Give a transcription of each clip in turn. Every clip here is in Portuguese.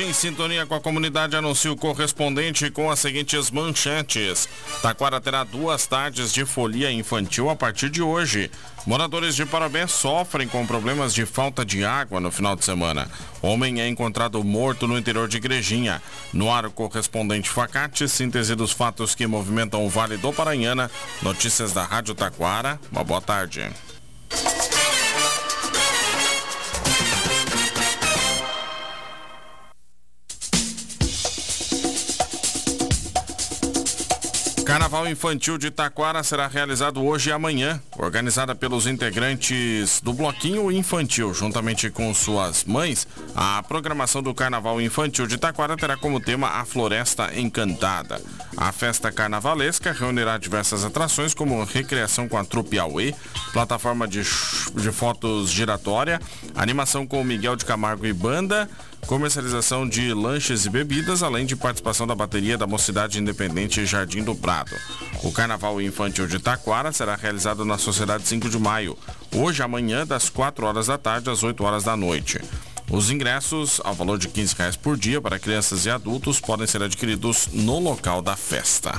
Em sintonia com a comunidade anuncia o correspondente com as seguintes manchetes. Taquara terá duas tardes de folia infantil a partir de hoje. Moradores de Parabé sofrem com problemas de falta de água no final de semana. Homem é encontrado morto no interior de Igrejinha. No ar, o correspondente Facate, síntese dos fatos que movimentam o Vale do Paranhana. Notícias da Rádio Taquara. Uma boa tarde. Carnaval Infantil de Taquara será realizado hoje e amanhã, organizada pelos integrantes do Bloquinho Infantil, juntamente com suas mães. A programação do Carnaval Infantil de Taquara terá como tema a Floresta Encantada. A festa carnavalesca reunirá diversas atrações como recreação com a trupe Aue, plataforma de, de fotos giratória, animação com Miguel de Camargo e banda, comercialização de lanches e bebidas, além de participação da bateria da Mocidade Independente Jardim do Prado. O Carnaval Infantil de Taquara será realizado na Sociedade 5 de Maio, hoje amanhã das 4 horas da tarde às 8 horas da noite. Os ingressos, ao valor de 15 reais por dia para crianças e adultos, podem ser adquiridos no local da festa.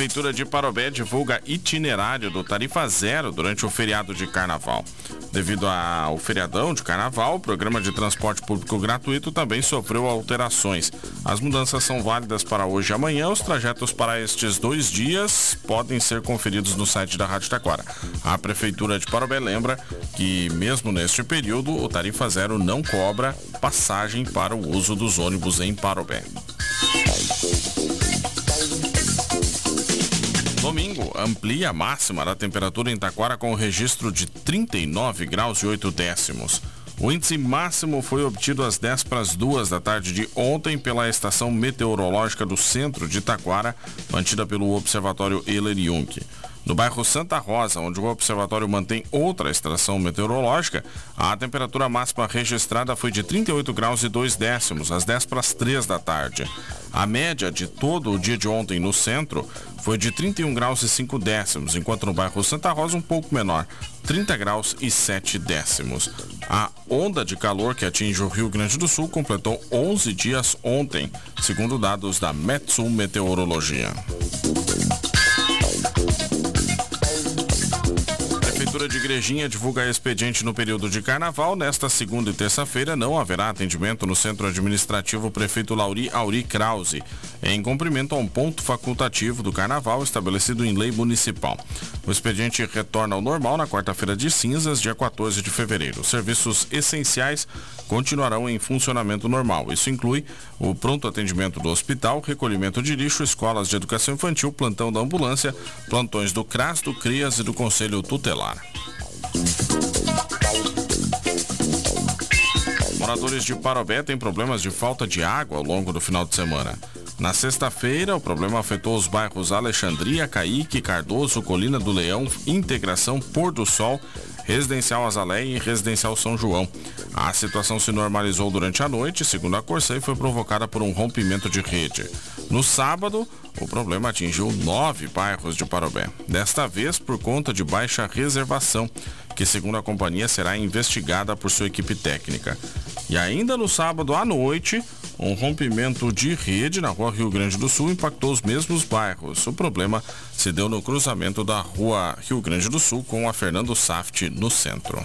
Prefeitura de Parobé divulga itinerário do Tarifa Zero durante o feriado de carnaval. Devido ao feriadão de carnaval, o programa de transporte público gratuito também sofreu alterações. As mudanças são válidas para hoje e amanhã. Os trajetos para estes dois dias podem ser conferidos no site da Rádio Taquara. A Prefeitura de Parobé lembra que, mesmo neste período, o Tarifa Zero não cobra passagem para o uso dos ônibus em Parobé. Domingo, amplia a máxima da temperatura em Taquara com o registro de 39 graus e 8 décimos. O índice máximo foi obtido às 10 para as 2 da tarde de ontem pela estação meteorológica do centro de Taquara, mantida pelo Observatório Euler Jung. No bairro Santa Rosa, onde o observatório mantém outra estação meteorológica, a temperatura máxima registrada foi de 38 graus e 2 décimos, às 10 para as 3 da tarde. A média de todo o dia de ontem no centro foi de 31 graus e 5 décimos, enquanto no bairro Santa Rosa um pouco menor, 30 graus e 7 décimos. A onda de calor que atinge o Rio Grande do Sul completou 11 dias ontem, segundo dados da Metsul Meteorologia. Prefeitura de Igrejinha divulga expediente no período de carnaval. Nesta segunda e terça-feira não haverá atendimento no centro administrativo Prefeito Lauri Auri Krause, em cumprimento a um ponto facultativo do carnaval estabelecido em lei municipal. O expediente retorna ao normal na quarta-feira de cinzas, dia 14 de fevereiro. Serviços essenciais continuarão em funcionamento normal. Isso inclui o pronto atendimento do hospital, recolhimento de lixo, escolas de educação infantil, plantão da ambulância, plantões do CRAS, do CRIAS e do Conselho Tutelar. Moradores de Parobé têm problemas de falta de água ao longo do final de semana. Na sexta-feira, o problema afetou os bairros Alexandria, Caíque, Cardoso, Colina do Leão, Integração, Pôr do Sol, Residencial Azalé e Residencial São João. A situação se normalizou durante a noite, segundo a Corsã, e foi provocada por um rompimento de rede. No sábado, o problema atingiu nove bairros de Parobé. Desta vez, por conta de baixa reservação, que segundo a companhia será investigada por sua equipe técnica. E ainda no sábado à noite, um rompimento de rede na rua Rio Grande do Sul impactou os mesmos bairros. O problema se deu no cruzamento da rua Rio Grande do Sul com a Fernando Saft no centro.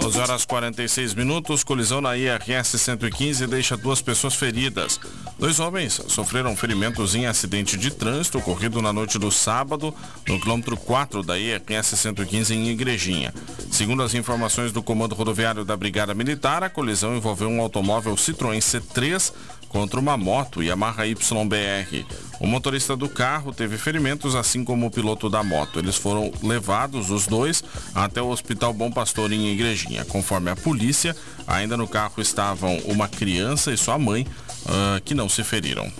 12 horas 46 minutos, colisão na IRS 115 deixa duas pessoas feridas. Dois homens sofreram ferimentos em acidente de trânsito ocorrido na noite do sábado, no quilômetro 4 da IRS 115 em Igrejinha. Segundo as informações do Comando Rodoviário da Brigada Militar, a colisão envolveu um automóvel Citroën C3 contra uma moto Yamaha YBR. O motorista do carro teve ferimentos, assim como o piloto da moto. Eles foram levados, os dois, até o Hospital Bom Pastor em Igrejinha. Conforme a polícia, ainda no carro estavam uma criança e sua mãe, uh, que não se feriram.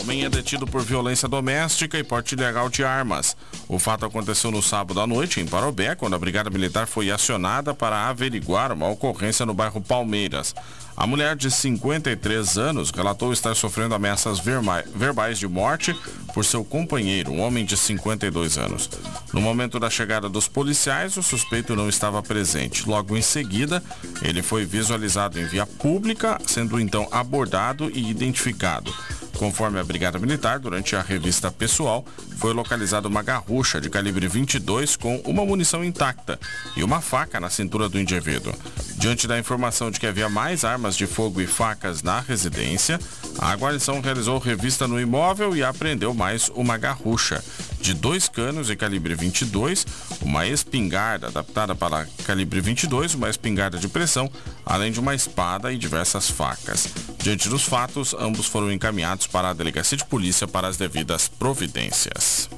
Homem é detido por violência doméstica e porte ilegal de armas. O fato aconteceu no sábado à noite, em Parobé, quando a Brigada Militar foi acionada para averiguar uma ocorrência no bairro Palmeiras. A mulher de 53 anos relatou estar sofrendo ameaças verbais de morte por seu companheiro, um homem de 52 anos. No momento da chegada dos policiais, o suspeito não estava presente. Logo em seguida, ele foi visualizado em via pública, sendo então abordado e identificado. Conforme a Brigada Militar, durante a revista pessoal, foi localizada uma garrucha de calibre 22 com uma munição intacta e uma faca na cintura do indivíduo. Diante da informação de que havia mais armas de fogo e facas na residência, a guarnição realizou revista no imóvel e apreendeu mais uma garrucha de dois canos de calibre 22, uma espingarda adaptada para calibre 22, uma espingarda de pressão, além de uma espada e diversas facas. Diante dos fatos, ambos foram encaminhados para a delegacia de polícia para as devidas providências.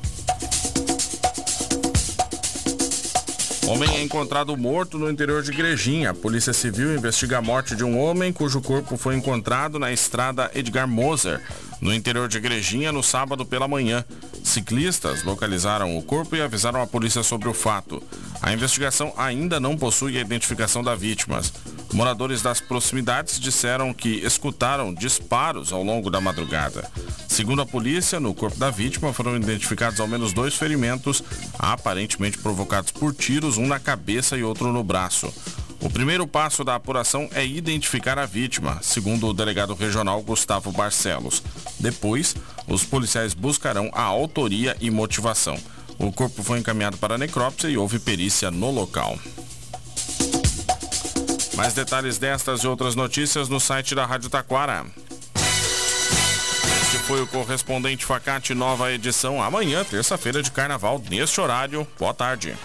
Homem é encontrado morto no interior de Igrejinha. A Polícia Civil investiga a morte de um homem cujo corpo foi encontrado na estrada Edgar Moser, no interior de Igrejinha, no sábado pela manhã. Ciclistas localizaram o corpo e avisaram a polícia sobre o fato. A investigação ainda não possui a identificação da vítima. Moradores das proximidades disseram que escutaram disparos ao longo da madrugada. Segundo a polícia, no corpo da vítima foram identificados ao menos dois ferimentos, aparentemente provocados por tiros, um na cabeça e outro no braço. O primeiro passo da apuração é identificar a vítima, segundo o delegado regional Gustavo Barcelos. Depois, os policiais buscarão a autoria e motivação. O corpo foi encaminhado para a necrópsia e houve perícia no local. Mais detalhes destas e outras notícias no site da Rádio Taquara. Este foi o correspondente Facate Nova Edição. Amanhã, terça-feira de carnaval, neste horário. Boa tarde.